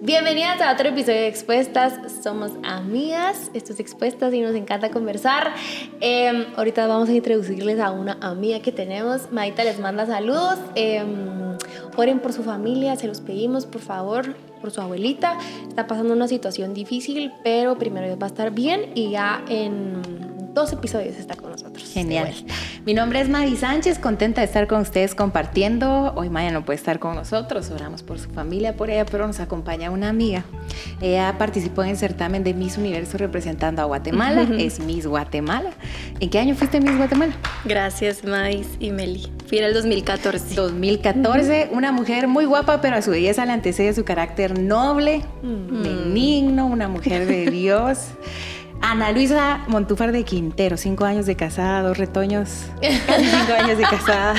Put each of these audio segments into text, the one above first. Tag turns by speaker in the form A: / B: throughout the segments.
A: Bienvenidas a otro episodio de Expuestas. Somos amigas, esto es Expuestas y nos encanta conversar. Em, ahorita vamos a introducirles a una amiga que tenemos. Maita les manda saludos. Em, oren por su familia, se los pedimos, por favor, por su abuelita. Está pasando una situación difícil, pero primero va a estar bien y ya en dos episodios está con nosotros.
B: Genial. Mi nombre es Madi Sánchez, contenta de estar con ustedes compartiendo. Hoy Maya no puede estar con nosotros, oramos por su familia, por ella, pero nos acompaña una amiga. Ella participó en el certamen de Miss Universo representando a Guatemala, es Miss Guatemala. ¿En qué año fuiste Miss Guatemala?
C: Gracias, Mais y Meli. Fui en el 2014.
B: 2014, una mujer muy guapa, pero a su belleza le antecede su carácter noble, mm. benigno, una mujer de Dios. Ana Luisa Montúfar de Quintero, cinco años de casada, dos retoños, cinco años de casada.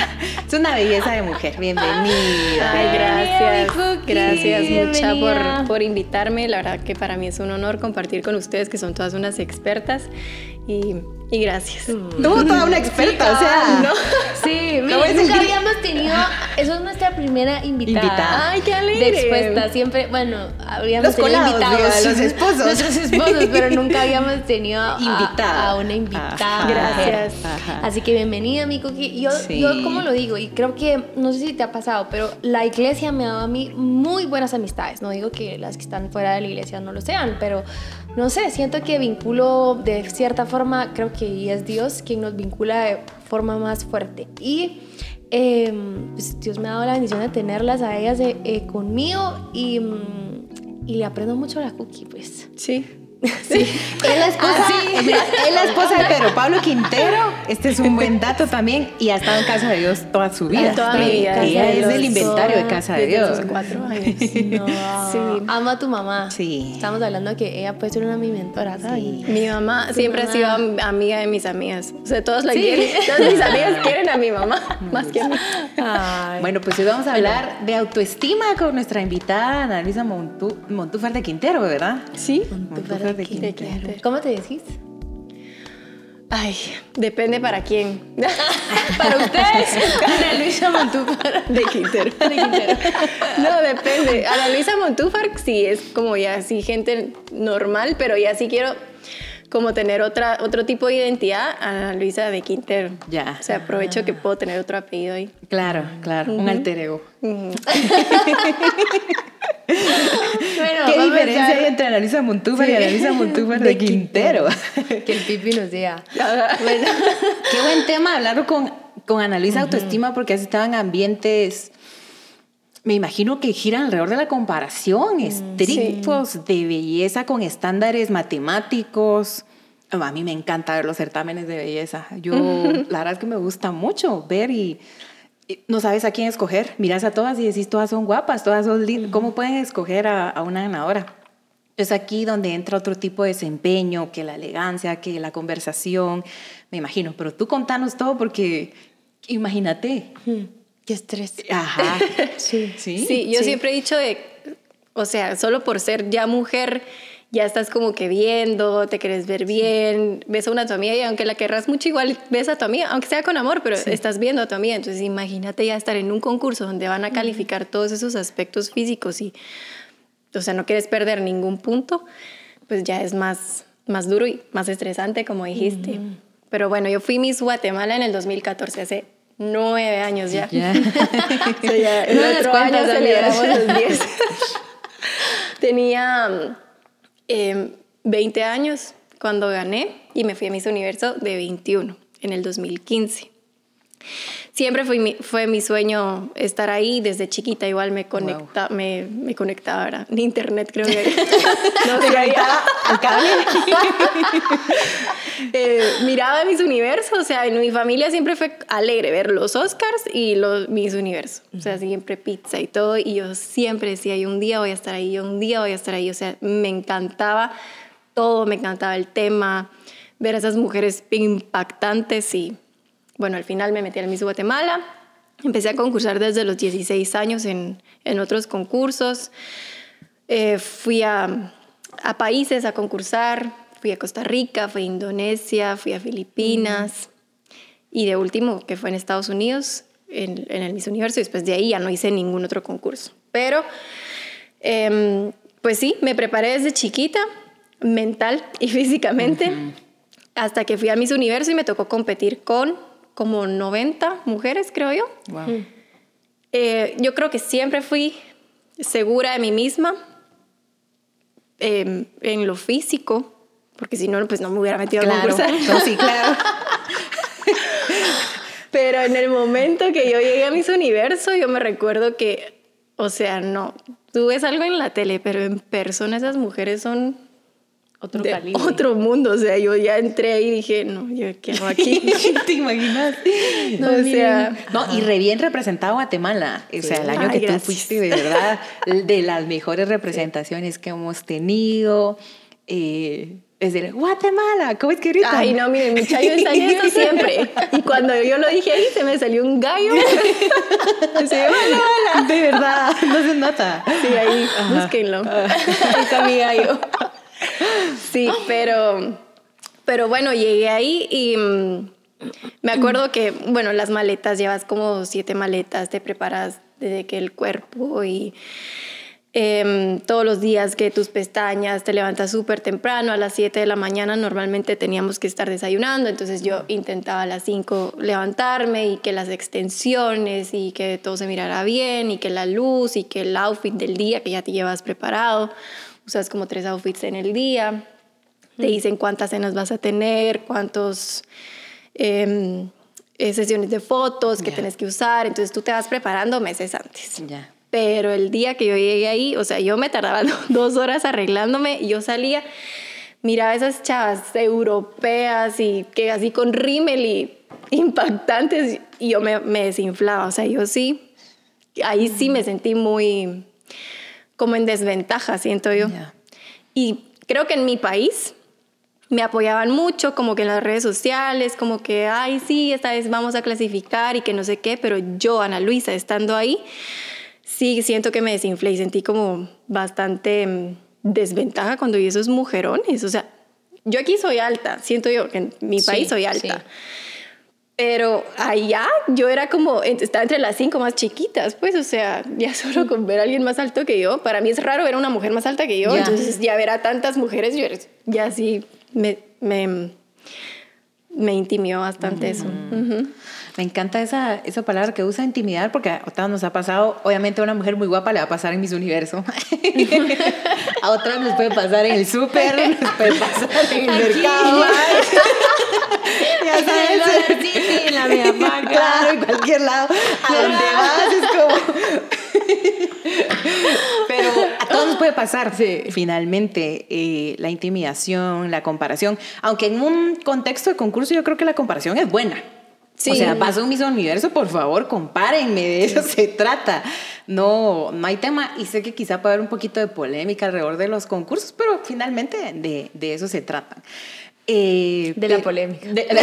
B: Es una belleza de mujer. Bienvenida.
C: Ay, gracias. Gracias mucha por, por invitarme. La verdad que para mí es un honor compartir con ustedes, que son todas unas expertas. Y y gracias.
B: Mm. Tú, toda una experta, o sea.
A: ¿no? Sí, mira, nunca habíamos tenido. Eso es nuestra primera invitada. Invitada.
C: Ay, qué alegre.
A: De expuesta. Siempre, bueno, habríamos tenido invitados.
B: los esposos.
A: Nuestros esposos, pero nunca habíamos tenido a, una invitada.
C: Gracias.
A: Así que bienvenida, mi Cookie. Yo, yo, como lo digo, y creo que, no sé si te ha pasado, pero la iglesia me ha dado a mí muy buenas amistades. No digo que las que están fuera de la iglesia no lo sean, pero no sé, siento que vinculo de cierta forma, creo que es Dios quien nos vincula de forma más fuerte. Y em, pues, Dios me ha dado la bendición de tenerlas a ellas eh, conmigo y, mm, y, le aprendo mucho a la cookie, pues.
C: Sí.
B: Sí. Es la esposa, ah, es la esposa de Pedro Pablo Quintero. Este es un buen dato también y ha estado en casa de Dios toda su vida.
C: Toda mi vida.
B: Ella es del inventario de casa de Dios.
C: cuatro años.
A: Sí. Ama a tu mamá.
B: Sí.
A: Estamos hablando que ella puede ser una mi mentora. Sí.
C: Mi mamá siempre ha sido amiga de mis amigas. O sea, todos la quieren. Todas mis amigas quieren a mi mamá más que a mí.
B: Bueno, pues hoy vamos a hablar de autoestima con nuestra invitada Ana Luisa Montúfar de Quintero, ¿verdad?
C: Sí.
B: Montúfar de
A: ¿Cómo te decís?
C: Ay, depende para quién.
A: para ustedes. Ana Luisa Montúfar.
C: De Quintero. De Quintero. No, depende. Ana Luisa Montúfar sí es como ya así gente normal, pero ya sí quiero como tener otra, otro tipo de identidad, Ana Luisa de Quintero.
B: Ya.
C: O sea, aprovecho que puedo tener otro apellido ahí.
B: Claro, claro. Un alter ego.
A: bueno,
B: ¿Qué diferencia hay entre Analisa Montúfar y Analisa Montúfar de, Quintero?
A: que el pipi nos diga.
B: bueno, qué buen tema hablarlo con, con Analisa Autoestima porque has estado en ambientes me imagino que giran alrededor de la comparación, mm, estrictos de belleza con estándares matemáticos. A mí me encanta ver los certámenes de belleza. Yo, la verdad es que me gusta mucho ver y no sabes a quién escoger. Miras a todas y decís, todas son guapas, todas son lindas. ¿Cómo pueden escoger a, una ganadora? Es aquí donde entra otro tipo de desempeño, que la elegancia, que la conversación, me imagino. Pero tú contanos todo porque imagínate.
A: Qué estrés.
B: Ajá.
C: sí. sí. Sí, yo siempre he dicho de, o sea, solo por ser ya mujer ya estás como que viendo, te quieres ver bien, ves a una tu amiga y aunque la querrás mucho, igual ves a tu amiga, aunque sea con amor, pero estás viendo a tu amiga. Entonces imagínate ya estar en un concurso donde van a calificar todos esos aspectos físicos y, o sea, no quieres perder ningún punto, pues ya es más, más duro y más estresante, como dijiste. Pero bueno, yo fui Miss Guatemala en el 2014, hace nueve años ya. Ya. ya en otro año celebramos los diez. Tenía 20 em, años cuando gané y me fui a Miss Universo de 21 en el 2015. Siempre fue mi, fue mi sueño estar ahí desde chiquita. Igual me, conecta, me, me, conectaba ahora en internet, creo que.
B: no, se conectaba al cable.
C: eh, miraba mis universos. O sea, en mi familia siempre fue alegre ver los Oscars y los mis universos. O sea, siempre pizza y todo. Y yo siempre decía, yo un día voy a estar ahí, yo un día voy a estar ahí. O sea, me encantaba todo, me encantaba el tema, ver a esas mujeres impactantes y bueno, al final me metí al Miss Guatemala, empecé a concursar desde los 16 años en, en otros concursos, eh, fui a, a, países a concursar, fui a Costa Rica, fui a Indonesia, fui a Filipinas. Y de último que fue en Estados Unidos, en, en, el Miss Universo. Y después de ahí ya no hice ningún otro concurso. Pero... Eh, pues sí, me preparé desde chiquita, mental y físicamente, hasta que fui a Miss Universo y me tocó competir con como 90 mujeres, creo yo. Eh, yo creo que siempre fui segura de mí misma em, en lo físico, porque si no, pues no me hubiera metido
B: claro.
C: a concursar.
B: No, sí, claro.
C: Pero en el momento que yo llegué a Miss Universo, yo me recuerdo que, o sea, no, tú ves algo en la tele, pero en persona esas mujeres son
A: Otro
C: de
A: calibre.
C: otro mundo. O sea, yo ya entré y dije, no, yo qué hago aquí.
B: ¿Te imaginas?
C: o sea,
B: No, y re bien representado Guatemala. O sea, el año
C: Ay,
B: que
C: gracias.
B: tú fuiste, de verdad, de las mejores representaciones que hemos tenido. Eh, es de Guatemala, ¿cómo es que gritan?
C: Ay, no, miren, mi chayo está en esto siempre. Y cuando yo lo dije ahí, se me salió un gallo. Sí, bueno,
B: De verdad, no se nota.
C: sí, ahí, búsquenlo. Ahí está mi gallo. Sí, pero, pero bueno, llegué ahí y mm, me acuerdo que, bueno, las maletas, llevas como siete maletas, te preparas desde que el cuerpo y em, todos los días que tus pestañas, te levantas súper temprano, a las 7 de la mañana normalmente teníamos que estar desayunando, entonces yo intentaba a las 5 levantarme y que las extensiones y que todo se mirara bien y que la luz y que el outfit del día que ya te llevas preparado, usas como tres outfits en el día, te dicen cuántas cenas vas a tener, cuántos... em, eh, sesiones de fotos que
B: Ya.
C: tienes que usar, entonces tú te vas preparando meses antes.
B: Ya.
C: Pero el día que yo llegué ahí, o sea, yo me tardaba dos horas arreglándome y yo salía, miraba esas chavas europeas y que así con rímel y impactantes y yo me, me desinflaba. O sea, yo sí, ahí sí me sentí muy como en desventaja, siento yo. Y creo que en mi país me apoyaban mucho, como que en las redes sociales, como que, ay, sí, esta vez vamos a clasificar y que no sé qué, pero yo, Ana Luisa, estando ahí, sí siento que me desinflé y sentí como bastante mm, desventaja cuando vi esos mujerones. O sea, yo aquí soy alta, siento yo que en mi
A: Sí,
C: país soy alta.
A: sí.
C: Pero allá yo era como, estaba entre las cinco más chiquitas, pues, o sea, ya solo con ver a alguien más alto que yo, para mí es raro ver a una mujer más alta que yo, entonces ya ver a tantas mujeres, yo ya sí me, me, me intimió bastante eso. Ujú.
B: Me encanta esa, esa palabra que usa intimidar porque a todas nos ha pasado, obviamente a una mujer muy guapa le va a pasar en Miss Universo. a otras nos puede pasar en el súper, nos puede pasar en el
A: Aquí.
B: mercado. ya
A: En
B: sabes.
A: Dollar City, en la.
B: Claro, en cualquier lado. A donde vas es como... Pero a todos nos puede pasar. Finalmente, eh, la intimidación, la comparación. Aunque en un contexto de concurso yo creo que la comparación es buena.
C: Sí.
B: O sea, vas a un Miss Universo, por favor, compárenme, de eso se trata. No, no hay tema y sé que quizá puede haber un poquito de polémica alrededor de los concursos, pero finalmente de, de eso se trata. Eh,
A: De la polémica.
B: de-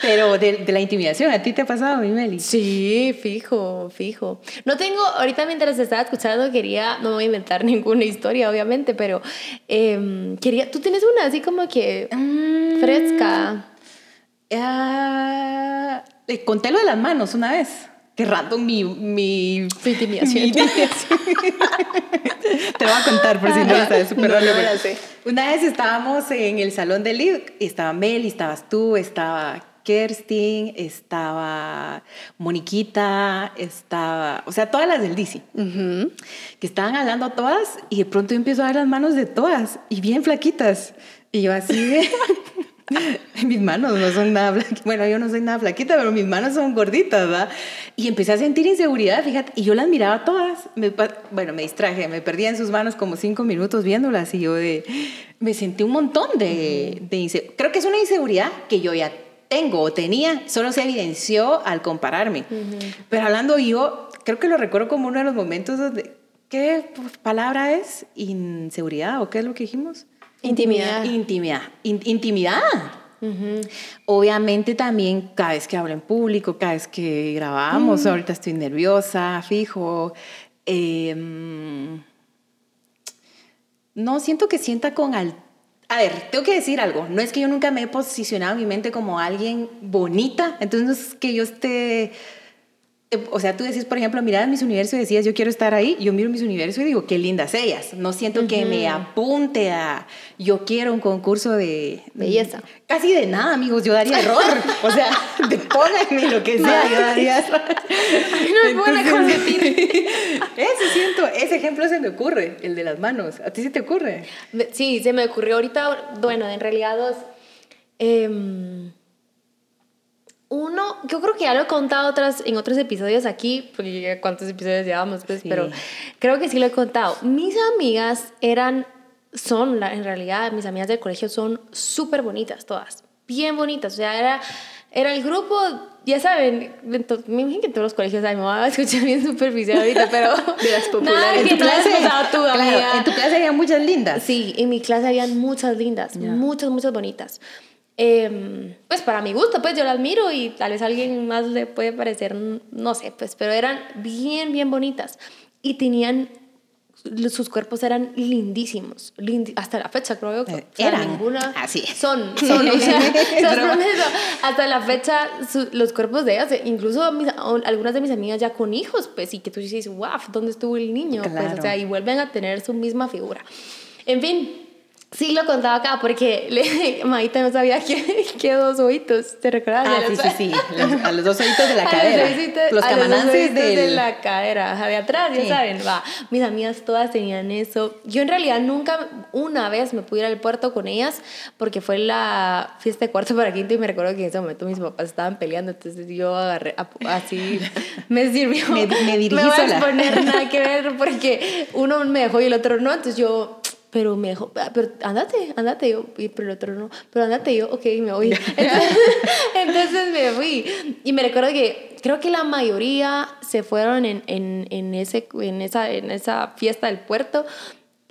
B: pero de, la intimidación, ¿a ti te ha pasado, mi Meli?
A: Sí, fijo, fijo. No tengo, ahorita mientras estaba escuchando quería, no voy a inventar ninguna historia, obviamente, pero em, quería, tú tienes una así como que
B: Mm,
A: fresca.
B: Ah, eh, conté lo de las manos una vez. Qué random mi, mi,
A: Tu intimidación.
B: mi intimidación. Te voy a contar por si no lo sabes, súper
C: No, no.
B: Una vez estábamos en el salón del lead, estaba Meli, estabas tú, estaba Kerstin, estaba Moniquita, estaba, o sea, todas las del DC, que estaban hablando todas y de pronto yo empiezo a ver las manos de todas y bien flaquitas. Y yo así de... mis manos no son nada flaquitas. Bueno, yo no soy nada flaquita, pero mis manos son gorditas, ¿verdad? Y empecé a sentir inseguridad, fíjate, y yo las miraba todas. Me bueno, me distraje, me perdía en sus manos como cinco minutos viéndolas y yo de... Me sentí un montón de, de inse- Creo que es una inseguridad que yo ya tengo o tenía, solo se evidenció al compararme. Pero hablando yo, creo que lo recuerdo como uno de los momentos donde... ¿Qué palabra es? ¿Inseguridad o qué es lo que dijimos?
C: Intimidad.
B: Intimidad. In- intimidad. Obviamente también cada vez que hablo en público, cada vez que grabamos, ahorita estoy nerviosa, fijo. em, no siento que sienta con al... A ver, tengo que decir algo. No es que yo nunca me he posicionado en mi mente como alguien bonita, entonces no es que yo esté o sea, tú decís, por ejemplo, mirad mis universo y decías, yo quiero estar ahí. Yo miro mis universo y digo, qué lindas ellas. No siento que me apunte a, yo quiero un concurso de
A: belleza.
B: Casi de nada, amigos. Yo daría error. o sea, de pónganme lo que sea. Yo daría error.
A: no es competir.
B: ese siento, ese ejemplo se me ocurre, el de las manos. ¿A ti se te ocurre?
A: Sí, se me ocurrió ahorita. Bueno, en realidad dos. Eh, uno, yo creo que ya lo he contado otras, en otros episodios aquí, porque cuántos episodios llevamos, pues, pero creo que sí lo he contado. Mis amigas eran, son, en realidad, mis amigas del colegio son súper bonitas todas, bien bonitas, o sea, era, era el grupo, ya saben, me imagino que en todos los colegios hay, me voy a escuchar bien superficial ahorita, pero...
C: De las populares.
B: en, tu clase, tú, en tu clase había muchas lindas.
A: Sí, en mi clase habían muchas lindas, muchas, muchas bonitas. Em, pues para mi gusto, pues yo las miro y tal vez a alguien más le puede parecer, no sé, pues, pero eran bien, bien bonitas. Y tenían, sus cuerpos eran lindísimos, hasta la fecha creo que
B: eh, eran
A: ninguna,
B: así
A: son, son, o sea, hasta la fecha los cuerpos de ellas, incluso algunas de mis amigas ya con hijos, pues, y que tú dices, wow, ¿dónde estuvo el niño? Pues, o sea, y vuelven a tener su misma figura. En fin, Sí, lo contaba acá porque le, Maita no sabía que, que dos ojitos, ¿te recuerdas?
B: Ah, sí, sí, sí, a los dos ojitos de la cadera. Los, camanances
A: de la cadera, de atrás, ya saben, va. Mis amigas todas tenían eso. Yo en realidad nunca, una vez me pude ir al puerto con ellas porque fue la fiesta de cuarto para quinto y me recuerdo que en ese momento mis papás estaban peleando, entonces yo agarré, así, me sirvió.
B: Me, me dirigí
A: me voy
B: sola.
A: a exponer nada que ver porque uno me dejó y el otro no, entonces yo pero me dijo, ah, pero andate, andate, yo, pero el otro no, pero andate, yo, ok, me voy. Entonces, me fui. Y me recuerdo que creo que la mayoría se fueron en, en, en, ese, en, esa, en esa fiesta del puerto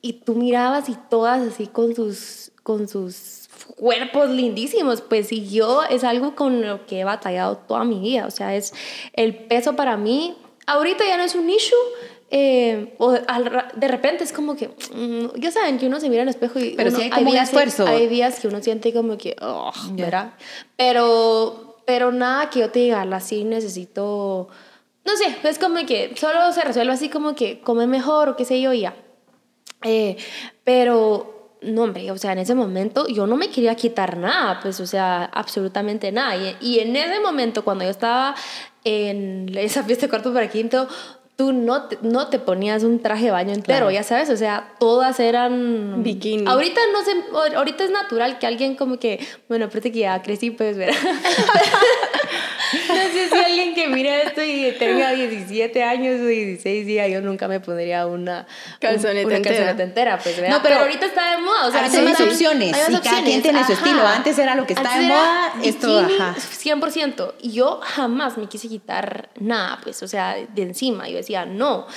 A: y tú mirabas y todas así con sus, con sus cuerpos lindísimos, pues y yo es algo con lo que he batallado toda mi vida, o sea, es el peso para mí, ahorita ya no es un issue, eh, o de repente es como que, mm, ya saben que uno se mira en el espejo y
B: pero
A: uno,
B: hay como
A: días,
B: esfuerzo.
A: Hay días que uno siente como que, oh, ¿verdad? Pero, pero nada que yo te diga, así necesito, no sé, es como que solo se resuelve así como que come mejor o qué sé yo ya. Eh, pero no, hombre, o sea, en ese momento yo no me quería quitar nada, pues, o sea, absolutamente nada. Y, y en ese momento, cuando yo estaba en esa fiesta de cuarto para quinto, tú no te, no te ponías un traje de baño entero, ya sabes, o sea, todas eran
C: bikini.
A: Ahorita no sé, ahorita es natural que alguien como que, bueno, aparte que ya crecí, pues, ver. no sé si alguien que mira esto y tenga 17 años o 16 días, yo nunca me pondría una
C: calzoneta,
A: una
C: entera.
A: calzoneta entera, pues, No, pero, ahorita está de moda, o sea,
B: hay más opciones, hay más y cada quien tiene su estilo. Antes era lo que estaba de moda, esto, ajá.
A: 100%. Y yo jamás me quise quitar nada, pues, o sea, de encima. Yo decía, no.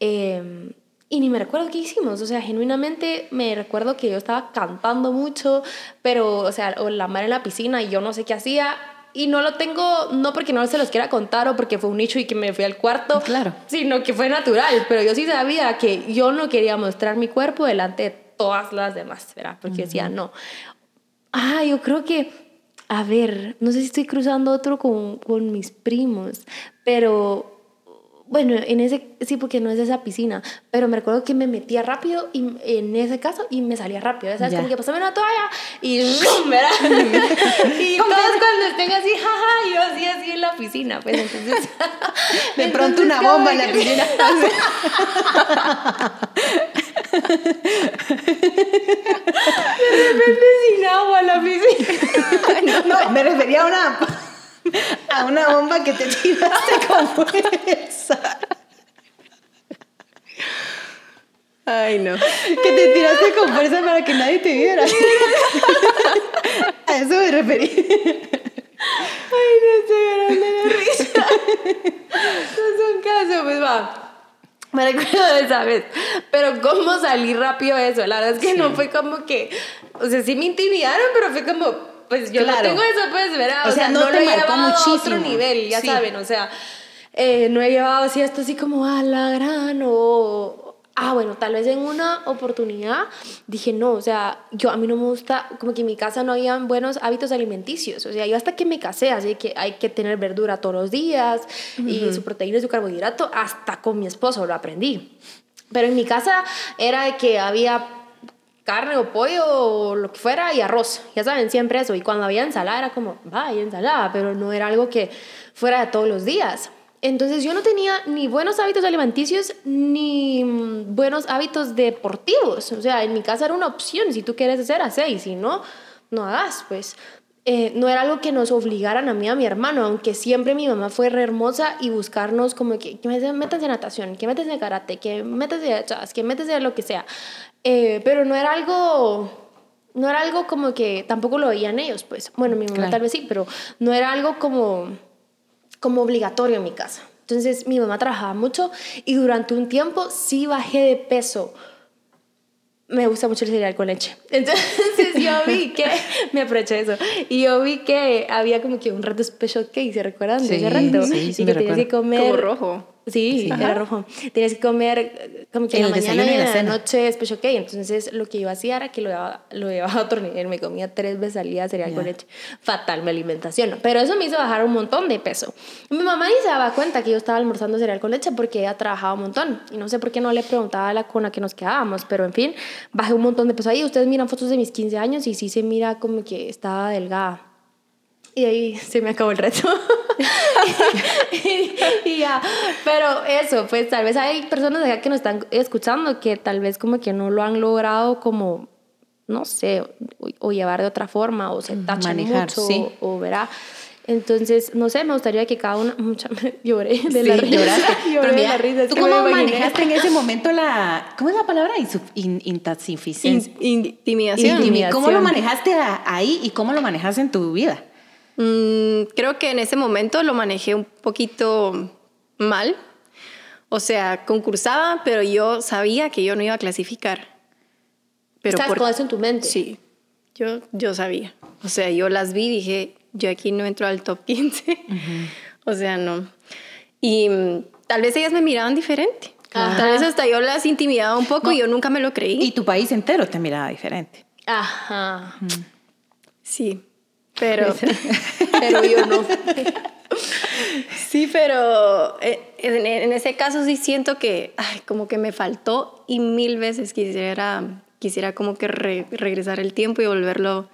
A: Eh, y ni me recuerdo qué hicimos, o sea, genuinamente me recuerdo que yo estaba cantando mucho, pero, o sea, o la mar en la piscina y yo no sé qué hacía, y no lo tengo, no porque no se los quiera contar o porque fue un nicho y que me fui al cuarto,
B: claro.
A: sino que fue natural, pero yo sí sabía que yo no quería mostrar mi cuerpo delante de todas las demás, ¿verdad? Porque decía, no. Ah, yo creo que, a ver, no sé si estoy cruzando otro con, con mis primos, pero bueno, en ese, sí, porque no es esa piscina, pero me recuerdo que me metía rápido y, en ese caso y me salía rápido, ¿sabes? Como que pasaba una toalla y ¿verdad? y todos cuando estén así, jaja, yo así, así en la piscina, pues entonces...
B: De pronto una bomba en la piscina.
A: De repente sin agua la piscina.
B: no, me refería a una a una bomba que te tiraste con fuerza.
C: Ay, no.
B: Que te tiraste con fuerza para que nadie te viera. A eso me referí.
A: Ay, no estoy llorando de risa. No es un caso, pues va. Me recuerdo de esa vez. Pero cómo salí rápido de eso. La verdad es que no fue como que. O sea, sí me intimidaron, pero fue como pues yo no tengo eso, pues, ¿verdad?
B: O, sea, no, te lo he llevado muchísimo.
A: a otro nivel, ya saben, o sea, eh, no he llevado así esto así como a la gran o ah, bueno, tal vez en una oportunidad dije, no, o sea, yo a mí no me gusta, como que en mi casa no habían buenos hábitos alimenticios, o sea, yo hasta que me casé, así que hay que tener verdura todos los días y su proteína y su carbohidrato, hasta con mi esposo lo aprendí. Pero en mi casa era de que había carne o pollo o lo que fuera y arroz, ya saben, siempre eso. Y cuando había ensalada era como, vaya, ensalada, pero no era algo que fuera de todos los días. Entonces yo no tenía ni buenos hábitos alimenticios ni mm, buenos hábitos deportivos. O sea, en mi casa era una opción. Si tú quieres hacer, hace. Y si no, no hagas, pues. Eh, no era algo que nos obligaran a mí a mi hermano, aunque siempre mi mamá fue re hermosa y buscarnos como que, que metas en natación, que metas en karate, que metas en chas, que metas en lo que sea. Eh, pero no era algo, no era algo como que tampoco lo veían ellos, pues. Bueno, mi mamá tal vez sí, pero no era algo como como obligatorio en mi casa. Entonces mi mamá trabajaba mucho y durante un tiempo sí bajé de peso. Me gusta mucho el cereal con leche. Entonces yo vi que, me aproveché eso, y yo vi que había como que un reto special cake, ¿se recuerdan de ese reto?
B: Sí, sí,
A: y que tenías que comer...
C: Como rojo.
A: Sí, era rojo. Tenías que comer como que en, la mañana y en la, noche special cake. Entonces lo que yo hacía era que lo llevaba, lo llevaba a otro nivel. Me comía tres veces al día cereal con leche. Fatal mi alimentación. Pero eso me hizo bajar un montón de peso. Mi mamá ni se daba cuenta que yo estaba almorzando cereal con leche porque ella trabajaba un montón. Y no sé por qué no le preguntaba a la con la que nos quedábamos. Pero en fin, bajé un montón de peso ahí. Ustedes miran fotos de mis 15 años y sí se mira como que estaba delgada. Y ahí se me acabó el reto. y, ya, pero eso, pues tal vez hay personas acá que nos están escuchando que tal vez como que no lo han logrado como, no sé, o, llevar de otra forma, o se tachan Manejar, mucho, sí. o, verá. Entonces, no sé, me gustaría que cada una, mucha, lloré de la risa.
B: Lloré de la risa. ¿Tú cómo manejaste en ese momento la, ¿cómo es la palabra? Insuficiencia.
C: intimidación.
B: ¿Cómo lo manejaste ahí y cómo lo manejas en tu vida?
C: Mm, creo que en ese momento lo manejé un poquito mal. O sea, concursaba, pero yo sabía que yo no iba a clasificar.
A: Pero ¿Estabas con eso en tu mente?
C: Sí, yo, yo sabía. O sea, yo las vi y dije, yo aquí no entro al top 15. O sea, no. Y mm, tal vez ellas me miraban diferente. Tal vez hasta yo las intimidaba un poco y yo nunca me lo creí.
B: Y tu país entero te miraba diferente.
A: Ajá.
C: Sí. Pero,
A: pero yo no.
C: Sí, pero eh, en, ese caso sí siento que, ay, como que me faltó y mil veces quisiera, quisiera como que regresar el tiempo y volverlo,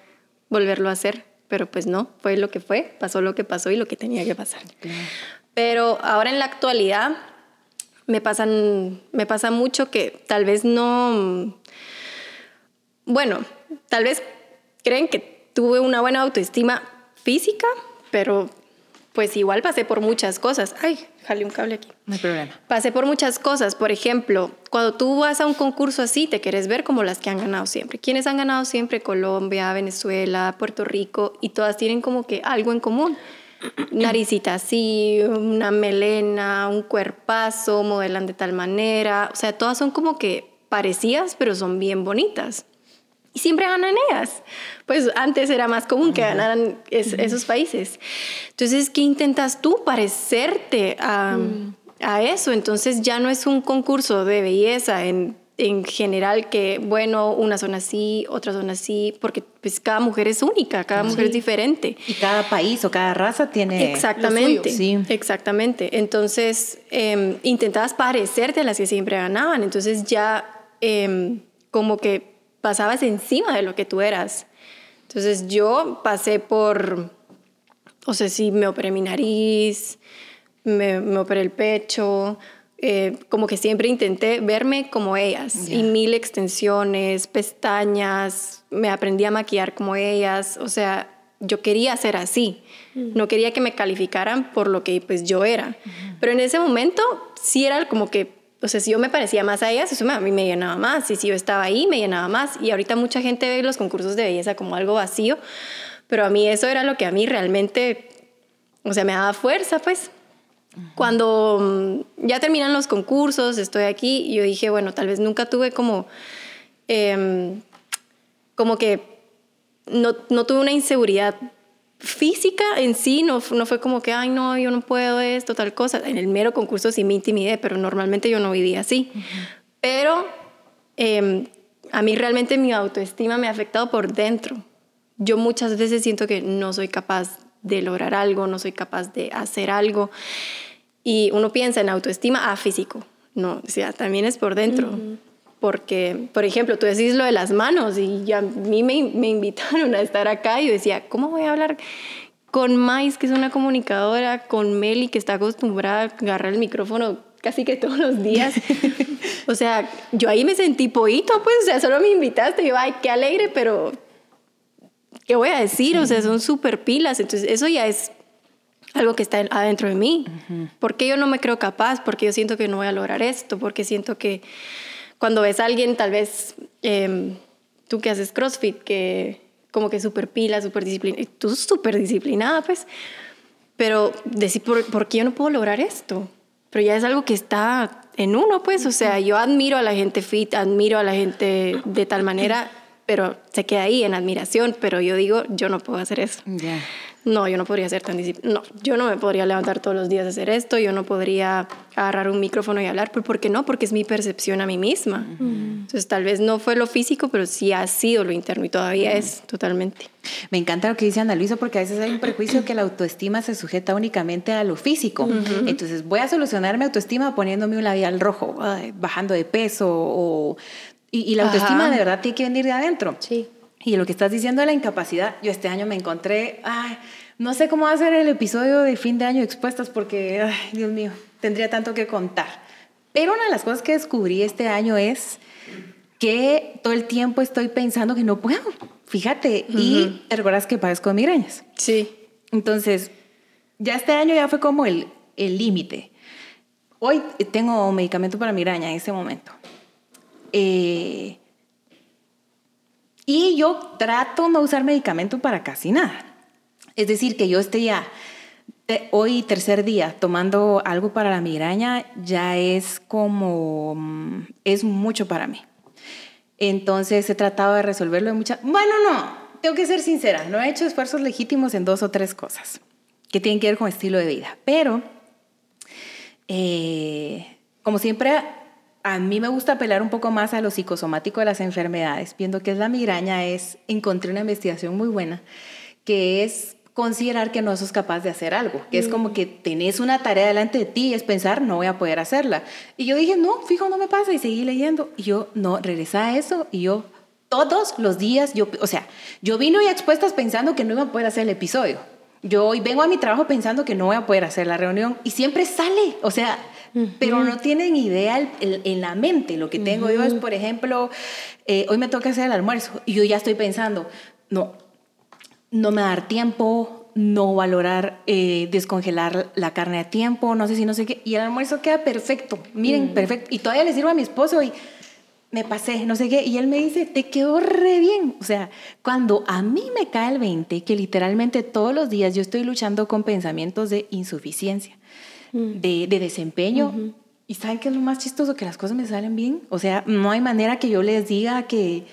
C: volverlo a hacer. Pero pues no, fue lo que fue, pasó lo que pasó y lo que tenía que pasar. Pero ahora en la actualidad me, pasan, me pasa mucho que tal vez no, bueno, tal vez creen que tuve una buena autoestima física, pero pues igual pasé por muchas cosas. Ay, jale un cable aquí.
B: No hay problema.
C: Pasé por muchas cosas. Por ejemplo, cuando tú vas a un concurso así, te quieres ver como las que han ganado siempre. ¿Quiénes han ganado siempre? Colombia, Venezuela, Puerto Rico, y todas tienen como que algo en común. Naricita así, una melena, un cuerpazo, modelan de tal manera. O sea, todas son como que parecidas, pero son bien bonitas y siempre ganan ellas. Pues antes era más común que ganaran esos países. Entonces, ¿qué intentas tú parecerte a, mm. a, eso? Entonces ya no es un concurso de belleza en, en, general que, bueno, una son así, otras son así, porque pues cada mujer es única, cada mujer es diferente.
B: Y cada país o cada raza tiene...
C: Exactamente, sí. exactamente. Entonces, eh, intentabas parecerte a las que siempre ganaban. Entonces ya em, como que pasabas encima de lo que tú eras. Entonces yo pasé por, o sea, sí, me operé mi nariz, me, me operé el pecho, eh, como que siempre intenté verme como ellas. Y mil extensiones, pestañas, me aprendí a maquillar como ellas, o sea, yo quería ser así, mm. no quería que me calificaran por lo que pues yo era, pero en ese momento sí era como que o sea, si yo me parecía más a ellas, eso a mí me llenaba más. Y si yo estaba ahí, me llenaba más. Y ahorita mucha gente ve los concursos de belleza como algo vacío, pero a mí eso era lo que a mí realmente, o sea, me daba fuerza, pues. Cuando mm, ya terminan los concursos, estoy aquí, yo dije, bueno, tal vez nunca tuve como, em, como que no, no tuve una inseguridad física en sí no, no fue como que, ay, no, yo no puedo esto, tal cosa. En el mero concurso sí me intimidé, pero normalmente yo no vivía así. Pero em, a mí realmente mi autoestima me ha afectado por dentro. Yo muchas veces siento que no soy capaz de lograr algo, no soy capaz de hacer algo. Y uno piensa en autoestima a físico. No, o sea, también es por dentro. Porque, por ejemplo, tú decís lo de las manos y ya a mí me, me, invitaron a estar acá y yo decía, ¿cómo voy a hablar con Mais, que es una comunicadora, con Meli, que está acostumbrada a agarrar el micrófono casi que todos los días? o sea, yo ahí me sentí poito, pues, o sea, solo me invitaste y yo, ay, qué alegre, pero ¿qué voy a decir? O sea, son súper pilas, entonces eso ya es algo que está adentro de mí. porque yo no me creo capaz? Porque yo siento que no voy a lograr esto, porque siento que cuando ves a alguien, tal vez em, tú que haces CrossFit, que como que súper pila, súper disciplinada, tú súper disciplinada, pues, pero decir, ¿por, ¿por qué yo no puedo lograr esto? Pero ya es algo que está en uno, pues, o sea, yo admiro a la gente fit, admiro a la gente de tal manera, pero se queda ahí en admiración, pero yo digo, yo no puedo hacer eso. No, yo no podría ser tan disciplinada. No, yo no me podría levantar todos los días a hacer esto, yo no podría agarrar un micrófono y hablar, ¿por qué no? Porque es mi percepción a mí misma. Entonces, tal vez no fue lo físico, pero sí ha sido lo interno y todavía es totalmente.
B: Me encanta lo que dice Ana Luisa, porque a veces hay un prejuicio que la autoestima se sujeta únicamente a lo físico. Entonces, voy a solucionar mi autoestima poniéndome un labial rojo, bajando de peso o... Y, la autoestima de verdad tiene que venir de adentro.
A: Sí.
B: Y lo que estás diciendo de la incapacidad, yo este año me encontré, ay, no sé cómo va a ser el episodio de fin de año expuestas porque, ay, Dios mío, tendría tanto que contar. Pero una de las cosas que descubrí este año es que todo el tiempo estoy pensando que no puedo, fíjate, y te recuerdas que padezco de migrañas.
C: Sí.
B: Entonces, ya este año ya fue como el límite. Hoy tengo medicamento para migraña en este momento. Eh, y yo trato no usar medicamento para casi nada. Es decir, que yo esté ya hoy, tercer día, tomando algo para la migraña, ya es como, mm, es mucho para mí. Entonces he tratado de resolverlo de muchas... Bueno, no, tengo que ser sincera, no he hecho esfuerzos legítimos en dos o tres cosas que tienen que ver con estilo de vida, pero eh, como siempre a mí me gusta apelar un poco más a lo psicosomático de las enfermedades, viendo que es la migraña, es, encontré una investigación muy buena, que es considerar que no sos capaz de hacer algo, que es como que tenés una tarea delante de ti y es pensar, no voy a poder hacerla. Y yo dije, no, fijo, no me pasa, y seguí leyendo. Y yo, no, regresa a eso, y yo, todos los días, yo, o sea, yo vino ya expuestas pensando que no iba a poder hacer el episodio. Yo hoy vengo a mi trabajo pensando que no voy a poder hacer la reunión y siempre sale, o sea, pero no tienen idea en la mente. Lo que tengo yo es, por ejemplo, eh, hoy me toca hacer el almuerzo y yo ya estoy pensando, no, no me va a dar tiempo, no valorar eh, descongelar la carne a tiempo, no sé si no sé qué. Y el almuerzo queda perfecto, miren, perfecto. Y todavía le sirvo a mi esposo y me pasé, no sé qué. Y él me dice, te quedó re bien. O sea, cuando a mí me cae el 20, que literalmente todos los días yo estoy luchando con pensamientos de insuficiencia Mm. de, desempeño. ¿Y saben qué es lo más chistoso? Que las cosas me salen bien. O sea, no hay manera que yo les diga que,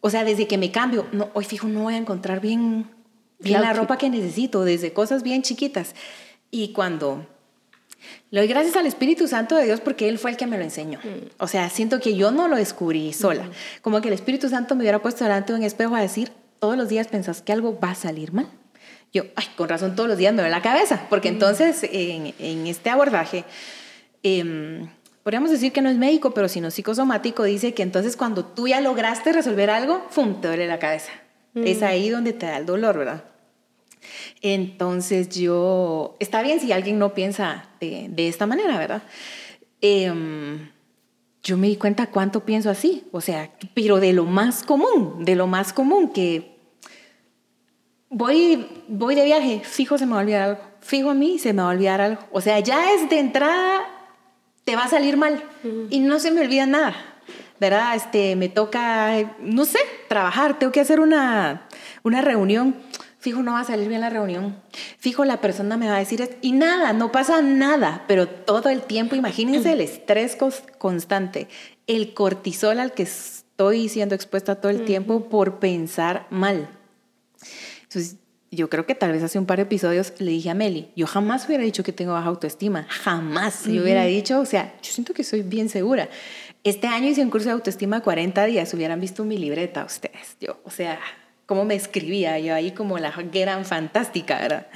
B: o sea, desde que me cambio, no, hoy fijo, no voy a encontrar bien, bien la ropa que necesito, desde cosas bien chiquitas. Y cuando le doy gracias al Espíritu Santo de Dios porque Él fue el que me lo enseñó. Mm. O sea, siento que yo no lo descubrí sola. Como que el Espíritu Santo me hubiera puesto delante de un espejo a decir, todos los días pensás que algo va a salir mal. Yo, ay, con razón todos los días me ve la cabeza, porque entonces en, en, este abordaje, eh, podríamos decir que no es médico, pero sino psicosomático, dice que entonces cuando tú ya lograste resolver algo, ¡fum!, te duele la cabeza. Es ahí donde te da el dolor, ¿verdad? Entonces yo, está bien si alguien no piensa de, de esta manera, ¿verdad? Eh, yo me di cuenta cuánto pienso así, o sea, pero de lo más común, de lo más común que voy, voy de viaje, fijo se me va a olvidar algo, fijo a mí se me va a olvidar algo. O sea, ya es de entrada, te va a salir mal y no se me olvida nada. ¿Verdad? Este, me toca, no sé, trabajar, tengo que hacer una, una reunión. Fijo, no va a salir bien la reunión. Fijo, la persona me va a decir, y nada, no pasa nada, pero todo el tiempo, imagínense el estrés constante, el cortisol al que estoy siendo expuesta todo el tiempo por pensar mal. Entonces, yo creo que tal vez hace un par de episodios le dije a Meli, yo jamás hubiera dicho que tengo baja autoestima, jamás. Yo hubiera dicho, o sea, yo siento que soy bien segura. Este año hice un curso de autoestima 40 días, hubieran visto mi libreta ustedes. Yo, o sea, cómo me escribía yo ahí como la gran fantástica, ¿verdad?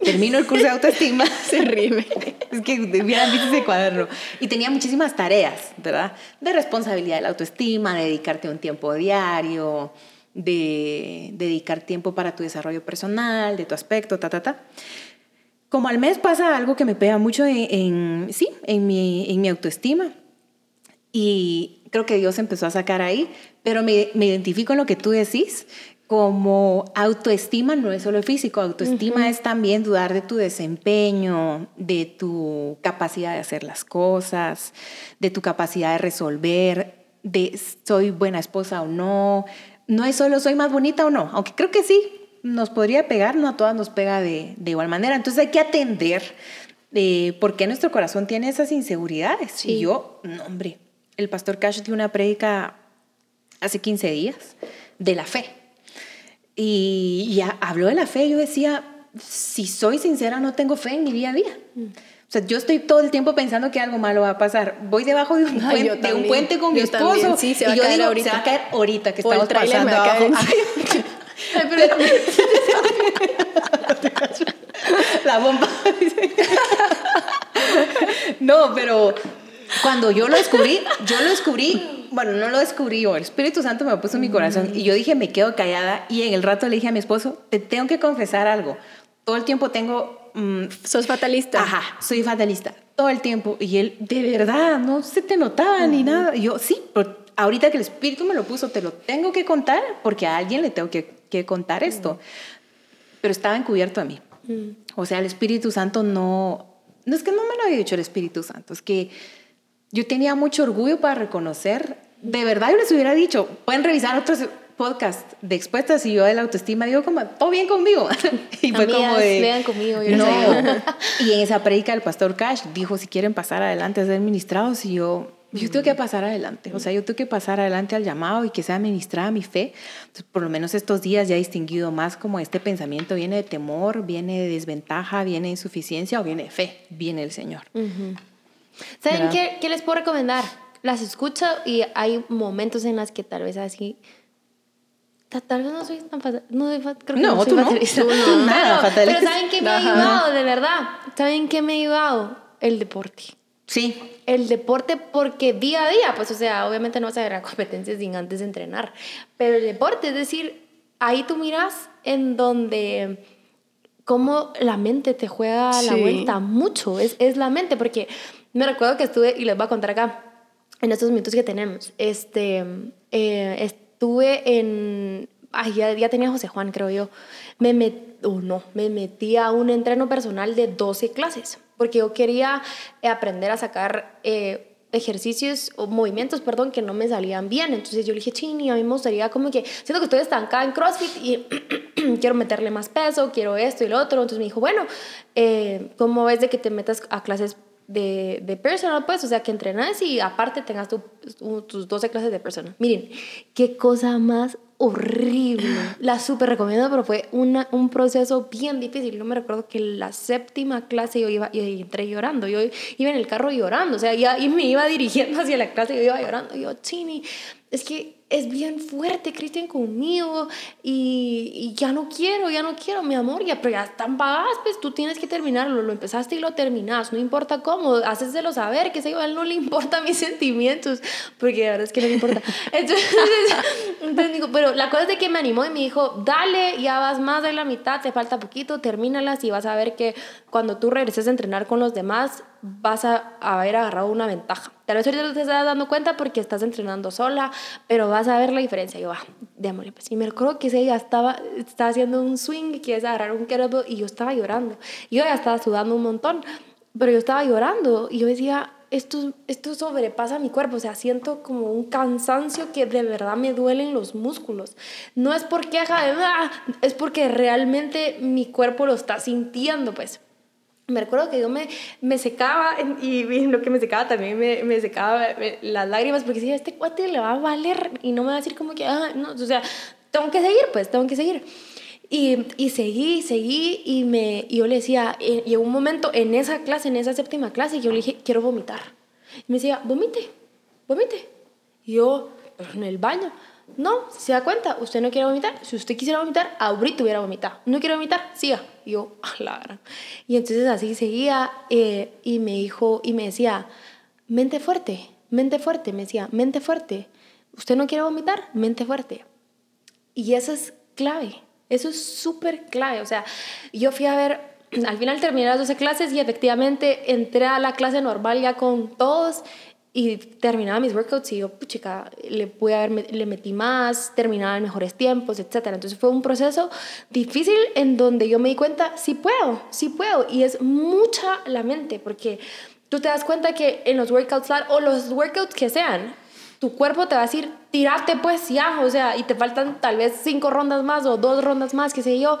B: termino el curso de autoestima.
C: Se rime.
B: Es que hubieran visto ese cuaderno. Y tenía muchísimas tareas, ¿verdad? De responsabilidad de la autoestima, de dedicarte un tiempo diario, de, dedicar tiempo para tu desarrollo personal, de tu aspecto, ta, ta, ta. Como al mes pasa algo que me pega mucho en, sí, en mi, en mi autoestima. Y creo que Dios empezó a sacar ahí, pero me, me identifico en lo que tú decís, como autoestima no es solo físico, autoestima es también dudar de tu desempeño, de tu capacidad de hacer las cosas, de tu capacidad de resolver, de soy buena esposa o no. No es solo soy más bonita o no, aunque creo que sí, nos podría pegar, no a todas nos pega de, igual manera. Entonces hay que atender eh, por qué nuestro corazón tiene esas inseguridades. Y yo, no, hombre, el pastor Cash dio una prédica hace 15 días de la fe y ya habló de la fe. Yo decía, si soy sincera, no tengo fe en mi día a día. O sea, yo estoy todo el tiempo pensando que algo malo va a pasar. Voy debajo de un, puente, un puente con mi esposo.
C: Sí, se va y yo a caer digo, ahorita.
B: se va a caer ahorita que estamos pasando abajo. la bomba. no, pero cuando yo lo descubrí, yo lo descubrí bueno, no lo descubrí yo, el Espíritu Santo me lo puso en mi corazón y yo dije, me quedo callada y en el rato le dije a mi esposo, te tengo que confesar algo. Todo el tiempo tengo...
C: Mm, Sos fatalista.
B: Ajá, soy fatalista. Todo el tiempo. Y él, de verdad, no se te notaba ni nada. Y yo, sí, pero ahorita que el Espíritu me lo puso, te lo tengo que contar porque a alguien le tengo que, que contar esto. Pero estaba encubierto a mí. O sea, el Espíritu Santo no... No es que no me lo haya dicho el Espíritu Santo, es que yo tenía mucho orgullo para reconocer de verdad yo les hubiera dicho, pueden revisar otros podcasts de expuestas y yo de la autoestima digo como, todo bien conmigo.
A: y fue como de... Vean conmigo, yo no.
B: y en esa predica el pastor Cash dijo, si quieren pasar adelante a ser ministrados, y yo, yo tengo que pasar adelante. O sea, yo tengo que pasar adelante al llamado y que sea ministrada mi fe. Entonces, por lo menos estos días ya he distinguido más como este pensamiento viene de temor, viene de desventaja, viene de insuficiencia o viene de fe, viene el Señor.
A: ¿Saben qué, qué les puedo recomendar? las escucho y hay momentos en los que tal vez así tal vez no soy tan fatal, no, creo que no, no soy tú fatalista. No, tú no, nada pero, pero ¿saben qué me ha ayudado, de verdad? ¿Saben qué me ha ayudado? El deporte.
B: Sí.
A: El deporte porque día a día, pues o sea, obviamente no vas a ver a competencias sin antes entrenar, pero el deporte, es decir, ahí tú miras en donde cómo la mente te juega la vuelta mucho, es, es la mente, porque me recuerdo que estuve, y les voy a contar acá, en estos minutos que tenemos. Este, eh, estuve en, ay, ya, ya, tenía José Juan, creo yo. Me metí, o no, me metí a un entreno personal de 12 clases, porque yo quería aprender a sacar eh, ejercicios o movimientos, perdón, que no me salían bien. Entonces yo le dije, chini, a mí me gustaría como que, siento que estoy estancada en CrossFit y quiero meterle más peso, quiero esto y lo otro. Entonces me dijo, bueno, eh, ¿cómo ves de que te metas a clases de, de personal, pues, o sea, que entrenas y aparte tengas tus 12 clases de personal. Miren, qué cosa más horrible. La súper recomiendo, pero fue una, un proceso bien difícil. Yo me recuerdo que la séptima clase yo iba y entré llorando. Yo iba en el carro llorando, o sea, ya, y me iba dirigiendo hacia la clase y yo iba llorando. Y yo, chini, es que es bien fuerte, Cristian, conmigo y, y, ya no quiero, ya no quiero, mi amor, ya, pero ya están pagadas, pues tú tienes que terminarlo, lo empezaste y lo terminas, no importa cómo, haceselo saber, que a él no le importa mis sentimientos, porque la verdad es que no le importa. Entonces, entonces digo, pero la cosa es de que me animó y me dijo, dale, ya vas más de la mitad, te falta poquito, termínalas y vas a ver que cuando tú regreses a entrenar con los demás, vas a haber agarrado una ventaja. Tal vez ahorita te estás dando cuenta porque estás entrenando sola, pero vas a ver la diferencia. Yo, va, démosle. Pues. Y me acuerdo que día estaba, estaba haciendo un swing, quieres agarrar un kettlebell, y yo estaba llorando. Yo ya estaba sudando un montón, pero yo estaba llorando. Y yo decía, esto, esto sobrepasa mi cuerpo, o sea, siento como un cansancio que de verdad me duelen los músculos. No es por queja ah", es porque realmente mi cuerpo lo está sintiendo, pues me recuerdo que yo me, me secaba y, lo que me secaba también me, me secaba las lágrimas porque decía, este cuate le va a valer y no me va a decir como que, ah, no, o sea, tengo que seguir, pues, tengo que seguir. Y, y seguí, seguí y, me, y yo le decía, y llegó un momento en esa clase, en esa séptima clase, yo le dije, quiero vomitar. Y me decía, vomite, vomite. Y yo, en el baño. No, se da cuenta, usted no quiere vomitar. Si usted quisiera vomitar, ahorita hubiera vomitado. No quiere vomitar, siga. Y yo, a la gran. Y entonces así seguía eh, y me dijo, y me decía, mente fuerte, mente fuerte. Me decía, mente fuerte. Usted no quiere vomitar, mente fuerte. Y eso es clave. Eso es súper clave. O sea, yo fui a ver, al final terminé las 12 clases y efectivamente entré a la clase normal ya con todos y terminaba mis workouts y yo, puchica, le pude haber, le metí más, terminaba en mejores tiempos, etc. Entonces fue un proceso difícil en donde yo me di cuenta, sí puedo, sí puedo. Y es mucha la mente, porque tú te das cuenta que en los workouts o los workouts que sean, tu cuerpo te va a decir, tirate pues ya, o sea, y te faltan tal vez cinco rondas más o dos rondas más, qué sé yo,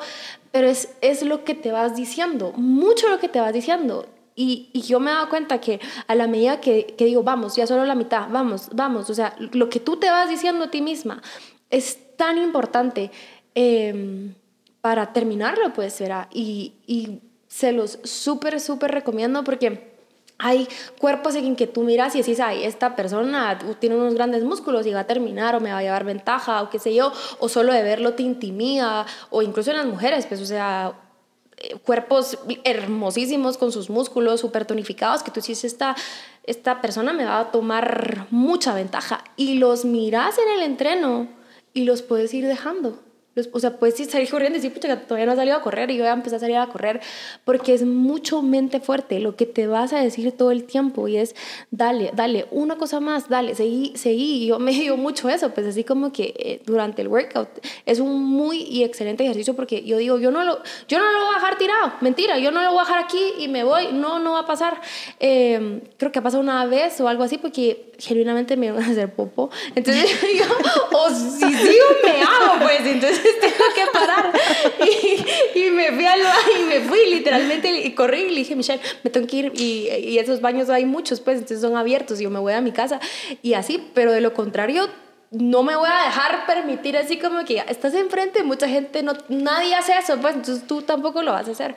A: pero es, es lo que te vas diciendo, mucho lo que te vas diciendo. Y, yo me dado cuenta que a la medida que, digo, vamos, ya solo la mitad, vamos, vamos, o sea, lo que tú te vas diciendo a ti misma es tan importante eh, para terminarlo, pues, será. Y, y se los súper, súper recomiendo porque hay cuerpos en que tú miras y decís, ay, esta persona tiene unos grandes músculos y va a terminar o me va a llevar ventaja o qué sé yo, o solo de verlo te intimida, o incluso en las mujeres, pues, o sea, cuerpos hermosísimos con sus músculos súper tonificados, que tú dices, esta, esta persona me va a tomar mucha ventaja. Y los miras en el entreno y los puedes ir dejando o sea, puedes salir corriendo y decir, pucha, todavía no has salido a correr y yo voy a empezar a salir a correr, porque es mucho mente fuerte lo que te vas a decir todo el tiempo y es, dale, dale, una cosa más, dale, seguí, seguí. Y yo me digo mucho eso, pues así como que eh, durante el workout es un muy y excelente ejercicio porque yo digo, yo no lo, yo no lo voy a dejar tirado, mentira, yo no lo voy a dejar aquí y me voy, no, no va a pasar. Eh, creo que ha pasado una vez o algo así porque genuinamente me van a hacer popo. Entonces yo, o si sigo me hago, pues, entonces tengo que parar. Y, y me fui al baño y me fui literalmente y corrí y le dije, Michelle, me tengo que ir. Y, y esos baños hay muchos, pues, entonces son abiertos. Y yo me voy a mi casa y así, pero de lo contrario, no me voy a dejar permitir así como que estás enfrente, mucha gente, no, nadie hace eso, pues entonces tú tampoco lo vas a hacer.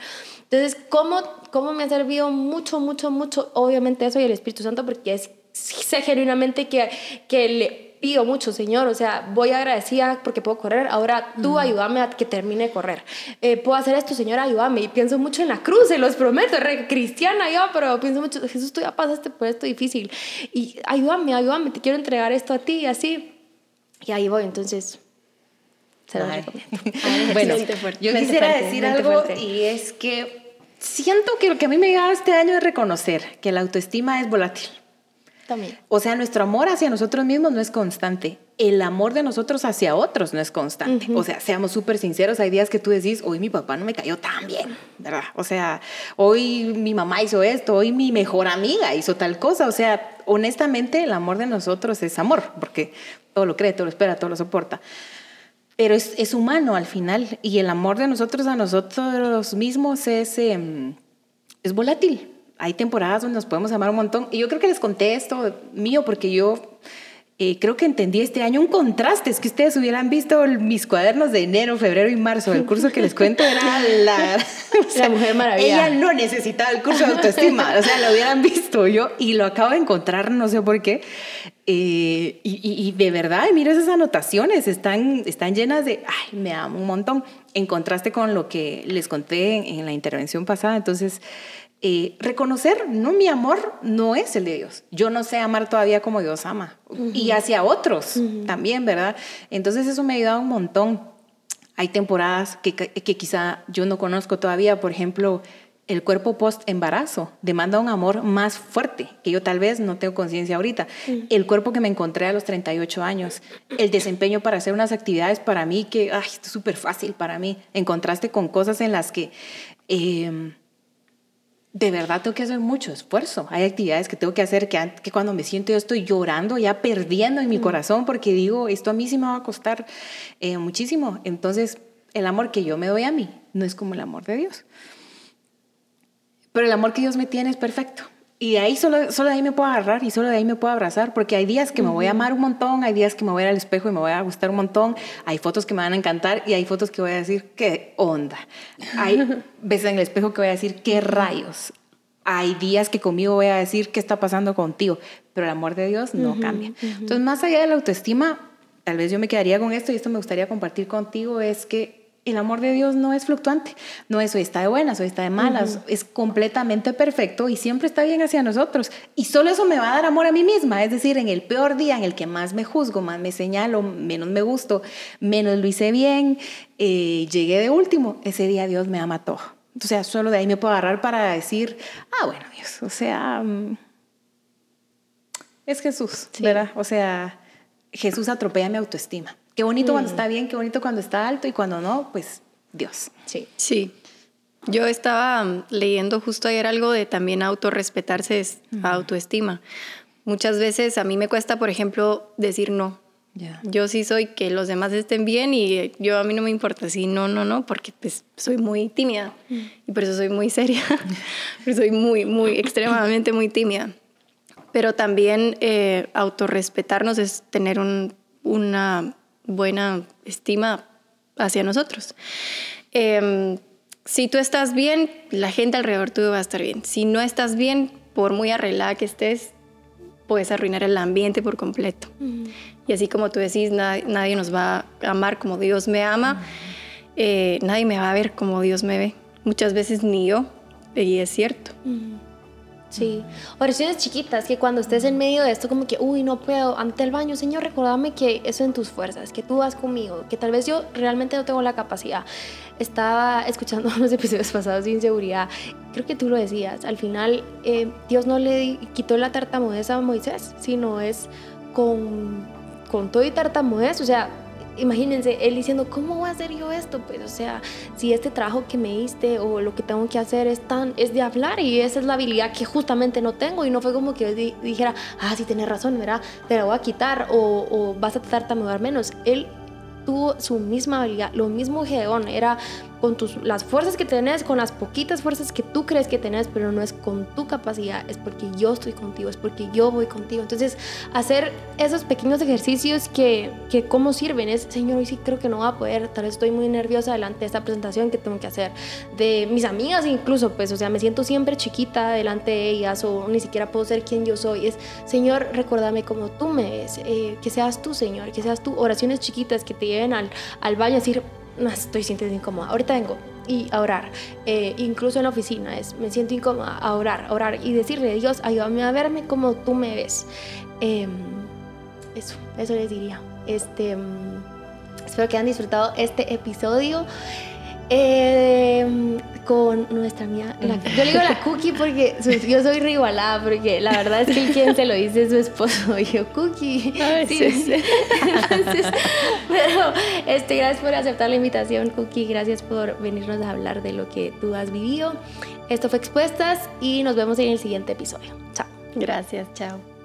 A: Entonces, ¿cómo, cómo me ha servido mucho, mucho, mucho? Obviamente eso y el Espíritu Santo, porque es, sé genuinamente que, que le pido mucho, Señor, o sea, voy agradecida porque puedo correr, ahora tú ayúdame a que termine de correr. Eh, puedo hacer esto, Señor, ayúdame. Y pienso mucho en la cruz, se los prometo, re cristiana yo, pero pienso mucho, Jesús, tú ya pasaste por esto difícil. Y ayúdame, ayúdame, te quiero entregar esto a ti, y así. Y ahí voy, entonces se los recomiendo.
B: bueno, yo quisiera decir algo y es que siento que lo que a mí me llega este año es reconocer que la autoestima es volátil.
A: También.
B: O sea, nuestro amor hacia nosotros mismos no es constante. El amor de nosotros hacia otros no es constante. O sea, seamos súper sinceros, hay días que tú decís, hoy mi papá no me cayó tan bien, ¿verdad? O sea, hoy mi mamá hizo esto, hoy mi mejor amiga hizo tal cosa. O sea, honestamente, el amor de nosotros es amor, porque todo lo cree, todo lo espera, todo lo soporta. Pero es, es humano al final y el amor de nosotros a nosotros mismos es, em, es volátil. Hay temporadas donde nos podemos amar un montón. Y yo creo que les conté esto mío porque yo eh, creo que entendí este año un contraste. Es que ustedes hubieran visto mis cuadernos de enero, febrero y marzo. El curso que les cuento era la,
A: la Mujer Maravilla.
B: Ella no necesitaba el curso de autoestima. o sea, lo hubieran visto yo y lo acabo de encontrar, no sé por qué. Eh, y, y, de verdad, mira esas anotaciones, están, están llenas de, ay, me amo un montón, en contraste con lo que les conté en, en la intervención pasada. Entonces, eh, reconocer, no, mi amor no es el de Dios. Yo no sé amar todavía como Dios ama. Y hacia otros también, ¿verdad? Entonces eso me ha ayudado un montón. Hay temporadas que, que, quizá yo no conozco todavía, por ejemplo, el cuerpo post-embarazo demanda un amor más fuerte, que yo tal vez no tengo conciencia ahorita. El cuerpo que me encontré a los 38 años, el desempeño para hacer unas actividades para mí que, ay, esto es súper fácil para mí, en contraste con cosas en las que... Eh, de verdad tengo que hacer mucho esfuerzo. Hay actividades que tengo que hacer que, que cuando me siento yo estoy llorando, ya perdiendo en mi mm. corazón, porque digo, esto a mí sí me va a costar eh, muchísimo. Entonces, el amor que yo me doy a mí no es como el amor de Dios. Pero el amor que Dios me tiene es perfecto. Y de ahí solo, solo de ahí me puedo agarrar y solo de ahí me puedo abrazar, porque hay días que me voy a amar un montón, hay días que me voy a ir al espejo y me voy a gustar un montón, hay fotos que me van a encantar y hay fotos que voy a decir, qué onda. Hay veces en el espejo que voy a decir, qué rayos. hay días que conmigo voy a decir qué está pasando contigo, pero el amor de Dios no cambia. Entonces, más allá de la autoestima, tal vez yo me quedaría con esto y esto me gustaría compartir contigo, es que el amor de Dios no es fluctuante, no es hoy está de buenas, hoy está de malas, es completamente perfecto y siempre está bien hacia nosotros. Y solo eso me va a dar amor a mí misma, es decir, en el peor día en el que más me juzgo, más me señalo, menos me gusto, menos lo hice bien, eh, llegué de último, ese día Dios me ama todo. O sea, solo de ahí me puedo agarrar para decir, ah, bueno, Dios, o sea, mm, es Jesús, ¿verdad? O sea, Jesús atropella mi autoestima. Qué bonito cuando mm. está bien, qué bonito cuando está alto y cuando no, pues Dios.
C: Sí. Sí. Yo estaba mm, leyendo justo ayer algo de también autorrespetarse, autoestima. Muchas veces a mí me cuesta, por ejemplo, decir no. Yo sí soy que los demás estén bien y yo a mí no me importa si no, no, no, porque pues soy muy tímida mm. y por eso soy muy seria. soy muy, muy, extremadamente muy tímida. Pero también eh, autorrespetarnos es tener un, una buena estima hacia nosotros. Em, si tú estás bien, la gente alrededor tuyo va a estar bien. Si no estás bien, por muy arreglada que estés, puedes arruinar el ambiente por completo. Y así como tú decís, nadie, nos va a amar como Dios me ama, eh, nadie me va a ver como Dios me ve. Muchas veces ni yo, y es cierto.
A: Sí, oraciones chiquitas, que cuando estés en medio de esto, como que, uy, no puedo, ante el baño, Señor, recordame que eso en tus fuerzas, que tú vas conmigo, que tal vez yo realmente no tengo la capacidad. Estaba escuchando unos episodios pasados de inseguridad, creo que tú lo decías, al final eh, Dios no le quitó la tartamudez a Moisés, sino es con, con todo y tartamudez, o sea, imagínense, él diciendo, ¿cómo voy a hacer yo esto? Pues, o sea, si este trabajo que me diste o lo que tengo que hacer es, tan, es de hablar y esa es la habilidad que justamente no tengo y no fue como que yo dijera, ah, sí, tienes razón, ¿verdad? Te la voy a quitar o, o vas a tratar de mudar menos. Él tuvo su misma habilidad, lo mismo Gedeón, era con tus, las fuerzas que tenés, con las poquitas fuerzas que tú crees que tenés, pero no es con tu capacidad, es porque yo estoy contigo, es porque yo voy contigo. Entonces, hacer esos pequeños ejercicios que, que cómo sirven es, Señor, hoy sí creo que no va a poder, tal vez estoy muy nerviosa delante de esta presentación que tengo que hacer, de mis amigas incluso, pues, o sea, me siento siempre chiquita delante de ellas o ni siquiera puedo ser quien yo soy. Es, Señor, recuérdame como tú me ves, eh, que seas tú, Señor, que seas tú, oraciones chiquitas que te lleven al, al baño a decir, no estoy sintiendo incómoda, ahorita vengo y a orar, eh, incluso en la oficina, es, me siento incómoda, a orar, orar y decirle, Dios, ayúdame a verme como tú me ves. Em, eso, eso les diría. Este, mm, espero que hayan disfrutado este episodio. Eh, con nuestra amiga, yo le digo la Cookie porque yo soy reigualada, porque la verdad es que quien se lo dice es su esposo, y yo Cookie. Sí. pero este, gracias por aceptar la invitación, Cookie, gracias por venirnos a hablar de lo que tú has vivido. Esto fue Expuestas y nos vemos en el siguiente episodio. Chao.
C: Gracias, chao.